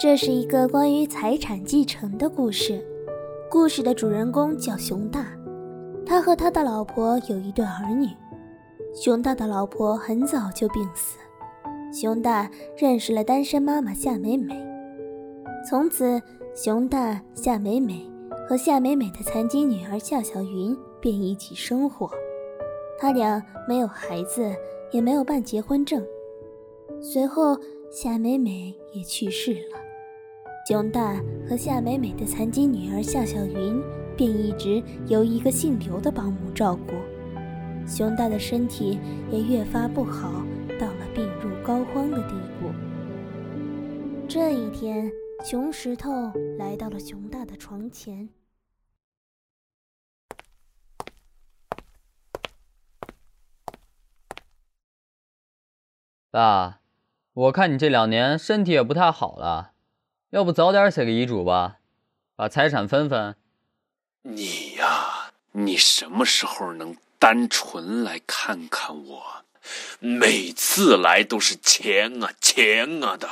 这是一个关于财产继承的故事。故事的主人公叫熊大，他和他的老婆有一对儿女。熊大的老婆很早就病死，熊大认识了单身妈妈夏美美。从此，熊大、夏美美和夏美美的残疾女儿夏小云便一起生活。他俩没有孩子，也没有办结婚证。随后，夏美美也去世了。熊大和夏美美的残疾女儿夏小云便一直由一个姓刘的保姆照顾。熊大的身体也越发不好，到了病入膏肓的地步。这一天，熊石头来到了熊大的床前。爸，我看你这两年身体也不太好了，要不早点写个遗嘱吧，把财产分分。你呀，你什么时候能？单纯来看看我，每次来都是钱啊钱啊的。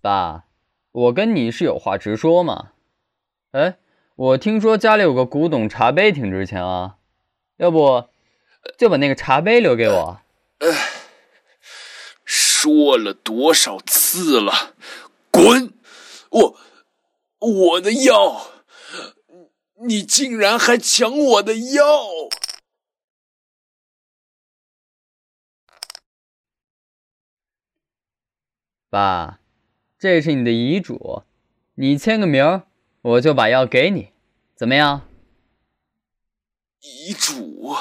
爸，我跟你是有话直说嘛。哎，我听说家里有个古董茶杯挺值钱啊，要不就把那个茶杯留给我。说了多少次了，滚！我我的药。你竟然还抢我的药！爸，这是你的遗嘱，你签个名，我就把药给你，怎么样？遗嘱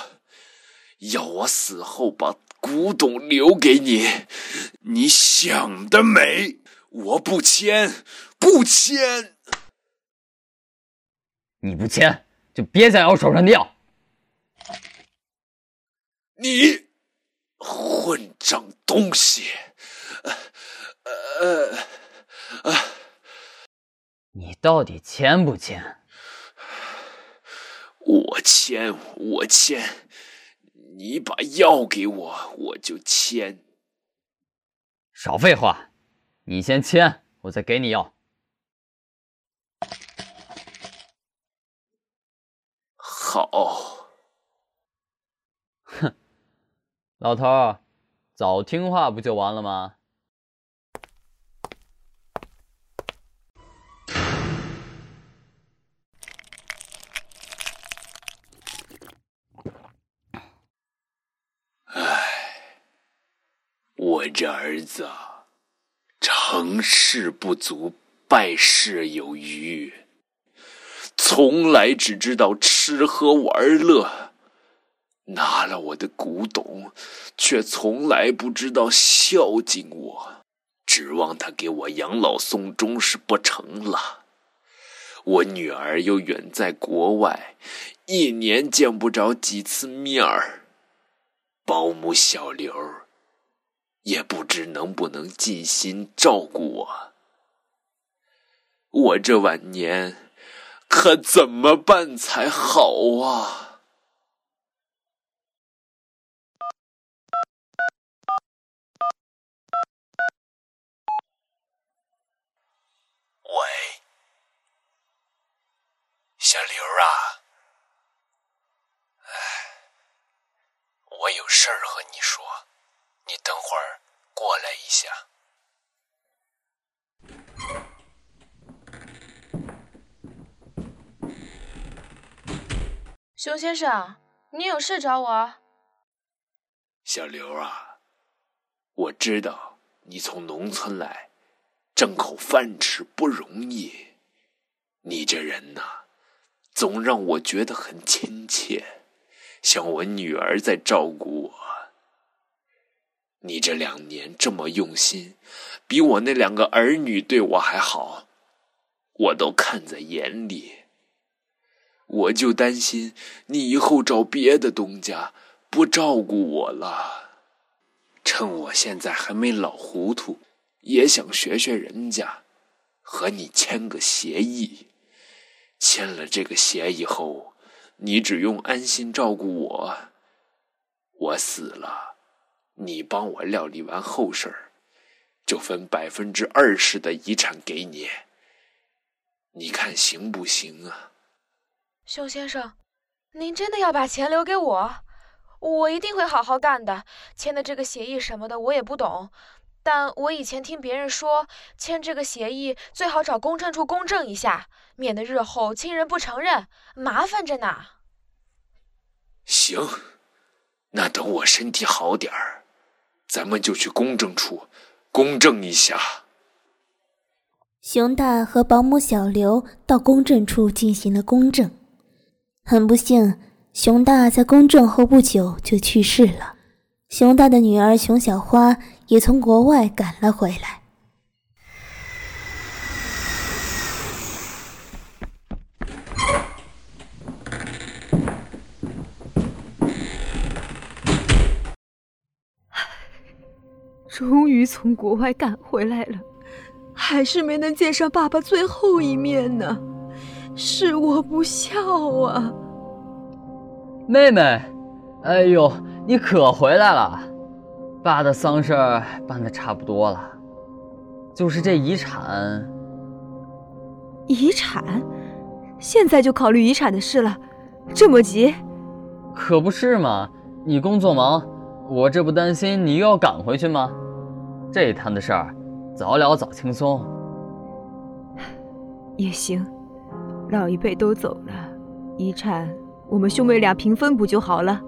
要我死后把古董留给你，你想得美！我不签，不签。你不签，就别想要手上的药！你混账东西！呃呃，你到底签不签？我签，我签！你把药给我，我就签。少废话，你先签，我再给你药。好，哼，老头儿，早听话不就完了吗？唉，我子，成事不足，败事有余。从来只知道吃喝玩乐，拿了我的古董，却从来不知道孝敬我。指望他给我养老送终是不成了。我女儿又远在国外，一年见不着几次面儿。保姆小刘也不知能不能尽心照顾我。我这晚年。可怎么办才好啊？喂，小刘啊，哎，我有事儿和你说，下。熊先生，你有事找我？小刘啊，我知道你从农村来，挣口饭吃不容易。你这人呐，总让我觉得很亲切，像我女儿在照顾我。你这两年这么用心，比我那两个儿女对我还好，我都看在眼里。我就担心你以后找别的东家不照顾我了。趁我现在还没老糊涂，也想学学人家，和你签个协议。签了这个协议后，你只用安心照顾我。我死了，你帮我料理完后事儿，就分百分之二十的遗产给你，你看行不行啊？熊先生，您真的要把钱留给我？我一定会好好干的。签的这个协议什么的我也不懂，但我以前听别人说，签这个协议最好找公证处公证一下，免得日后亲人不承认，麻烦着呢。行，那等我身体好点儿，咱们就去公证处。公证一下。熊大和保姆小刘到公证处进行了公证。很不幸，熊大在公证后不久就去世了。熊大的女儿熊小花也从国外赶了回来。终于从国外赶回来了，还是没能见上爸爸最后一面呢，是我不孝啊！妹妹，哎呦，你可回来了！爸的丧事办的差不多了，就是这遗产。遗产？现在就考虑遗产的事了？这么急？可不是嘛！你工作忙，我这不担心你又要赶回去吗？这摊的事儿，早了早轻松。也行，老一辈都走了，遗产我们兄妹俩平分不就好了？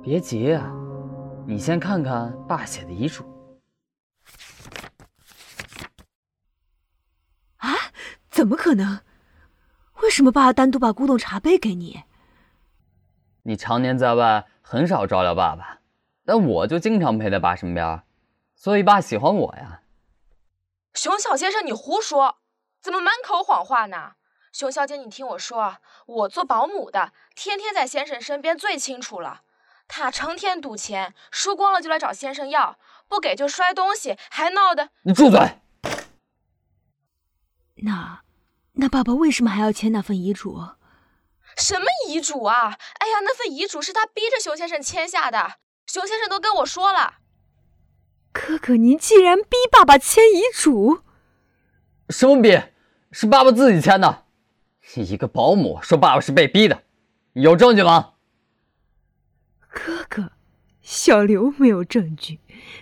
别急啊，你先看看爸写的遗嘱。啊？怎么可能？为什么爸单独把古董茶杯给你？你常年在外，很少照料爸爸，但我就经常陪在爸身边。所以爸喜欢我呀，熊小先生，你胡说，怎么满口谎话呢？熊小姐，你听我说，我做保姆的，天天在先生身边，最清楚了。他成天赌钱，输光了就来找先生要，不给就摔东西，还闹得……你住嘴！那，那爸爸为什么还要签那份遗嘱？什么遗嘱啊？哎呀，那份遗嘱是他逼着熊先生签下的，熊先生都跟我说了。哥哥，您竟然逼爸爸签遗嘱？什么逼？是爸爸自己签的。一个保姆说爸爸是被逼的，有证据吗？哥哥，小刘没有证据，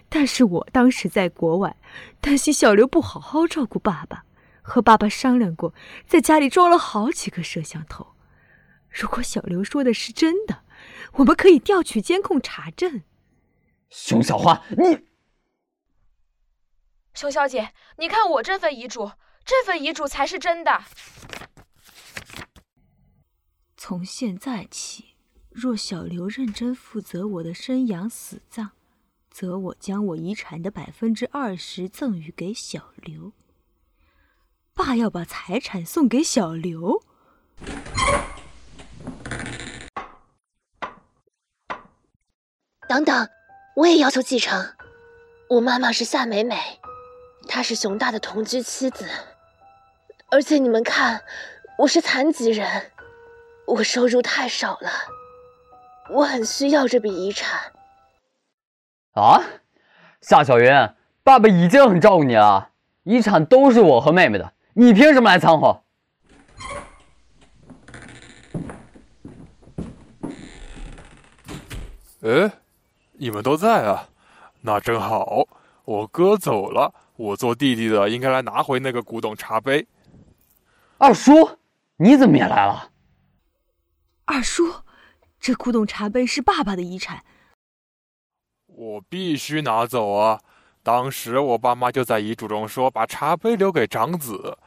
但是我当时在国外，担心小刘不好好照顾爸爸，和爸爸商量过，在家里装了好几个摄像头。如果小刘说的是真的，我们可以调取监控查证。熊小花，你。熊小姐，你看我这份遗嘱，这份遗嘱才是真的。从现在起，若小刘认真负责我的生养死葬，则我将我遗产的百分之二十赠与给小刘。爸要把财产送给小刘。等等，我也要求继承。我妈妈是夏美美。她是熊大的同居妻子，而且你们看，我是残疾人，我收入太少了，我很需要这笔遗产。啊，夏小云，爸爸已经很照顾你了，遗产都是我和妹妹的，你凭什么来掺和？哎，你们都在啊，那正好，我哥走了。我做弟弟的应该来拿回那个古董茶杯。二叔，你怎么也来了？二叔，这古董茶杯是爸爸的遗产，我必须拿走啊！当时我爸妈就在遗嘱中说把茶杯留给长子，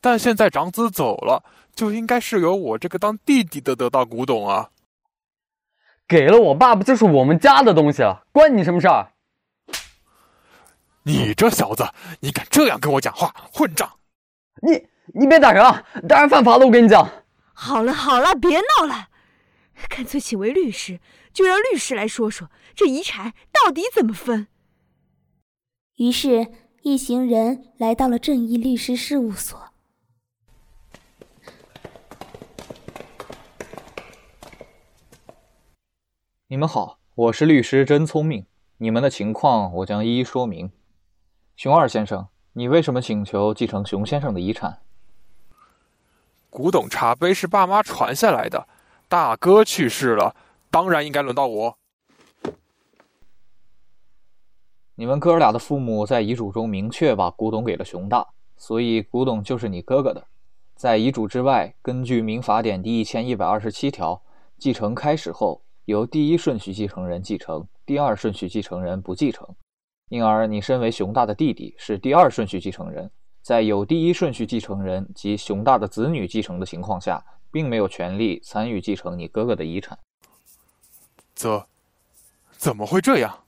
但现在长子走了，就应该是由我这个当弟弟的得到古董啊！给了我爸爸就是我们家的东西了，关你什么事儿？你这小子，你敢这样跟我讲话，混账！你你别打人啊，打人犯法的，我跟你讲。好了好了，别闹了，干脆请位律师，就让律师来说说这遗产到底怎么分。于是，一行人来到了正义律师事务所。你们好，我是律师真聪明，你们的情况我将一一说明。熊二先生，你为什么请求继承熊先生的遗产？古董茶杯是爸妈传下来的，大哥去世了，当然应该轮到我。你们哥俩的父母在遗嘱中明确把古董给了熊大，所以古董就是你哥哥的。在遗嘱之外，根据民法典第一千一百二十七条，继承开始后，由第一顺序继承人继承，第二顺序继承人不继承。因而，你身为熊大的弟弟，是第二顺序继承人。在有第一顺序继承人及熊大的子女继承的情况下，并没有权利参与继承你哥哥的遗产。怎，怎么会这样？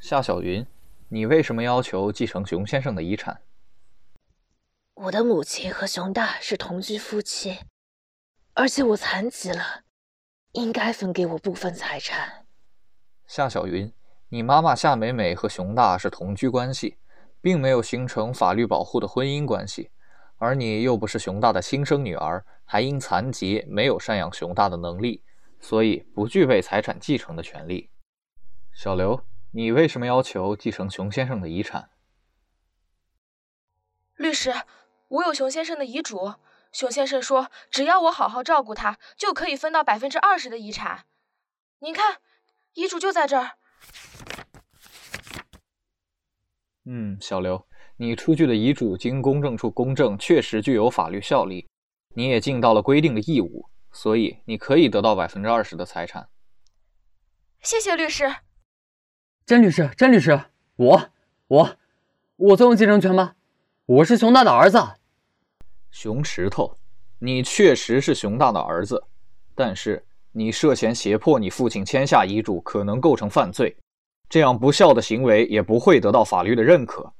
夏小云，你为什么要求继承熊先生的遗产？我的母亲和熊大是同居夫妻，而且我残疾了，应该分给我部分财产。夏小云。你妈妈夏美美和熊大是同居关系，并没有形成法律保护的婚姻关系，而你又不是熊大的亲生女儿，还因残疾没有赡养熊大的能力，所以不具备财产继承的权利。小刘，你为什么要求继承熊先生的遗产？律师，我有熊先生的遗嘱，熊先生说只要我好好照顾他，就可以分到百分之二十的遗产。您看，遗嘱就在这儿。嗯，小刘，你出具的遗嘱经公证处公证，确实具有法律效力，你也尽到了规定的义务，所以你可以得到百分之二十的财产。谢谢律师。甄律师，甄律师，我，我，我总有继承权吗？我是熊大的儿子。熊石头，你确实是熊大的儿子，但是你涉嫌胁迫你父亲签下遗嘱，可能构成犯罪。这样不孝的行为也不会得到法律的认可。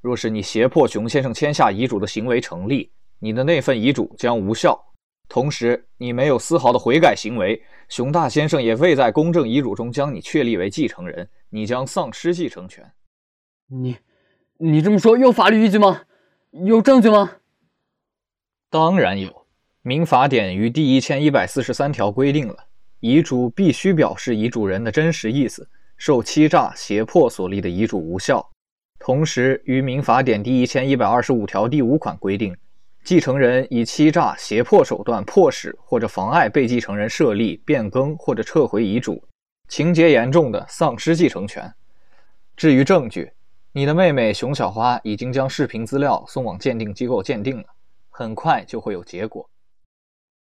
若是你胁迫熊先生签下遗嘱的行为成立，你的那份遗嘱将无效。同时，你没有丝毫的悔改行为，熊大先生也未在公证遗嘱中将你确立为继承人，你将丧失继承权。你，你这么说有法律依据吗？有证据吗？当然有，民法典于第一千一百四十三条规定了，遗嘱必须表示遗嘱人的真实意思。受欺诈、胁迫所立的遗嘱无效。同时，于民法典第一千一百二十五条第五款规定，继承人以欺诈、胁迫手段迫使或者妨碍被继承人设立、变更或者撤回遗嘱，情节严重的，丧失继承权。至于证据，你的妹妹熊小花已经将视频资料送往鉴定机构鉴定了，很快就会有结果。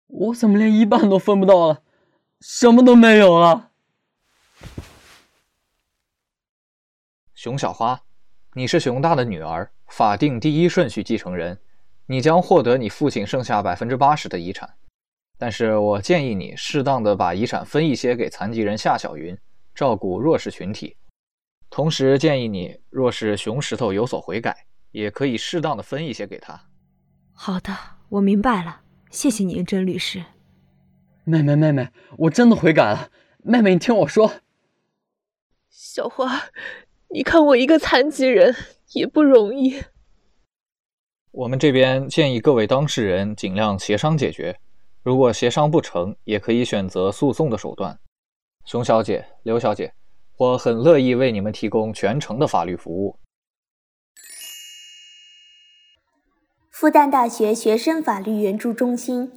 我怎么连一半都分不到了？什么都没有了。熊小花，你是熊大的女儿，法定第一顺序继承人，你将获得你父亲剩下百分之八十的遗产。但是我建议你适当的把遗产分一些给残疾人夏小云，照顾弱势群体。同时建议你，若是熊石头有所悔改，也可以适当的分一些给他。好的，我明白了，谢谢您，甄律师。妹妹，妹妹，我真的悔改了。妹妹，你听我说，小花。你看我一个残疾人也不容易。我们这边建议各位当事人尽量协商解决，如果协商不成，也可以选择诉讼的手段。熊小姐、刘小姐，我很乐意为你们提供全程的法律服务。复旦大学学生法律援助中心、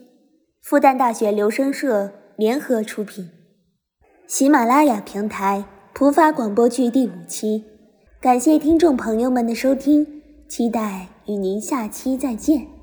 复旦大学留声社联合出品，喜马拉雅平台。普法广播剧第五期，感谢听众朋友们的收听，期待与您下期再见。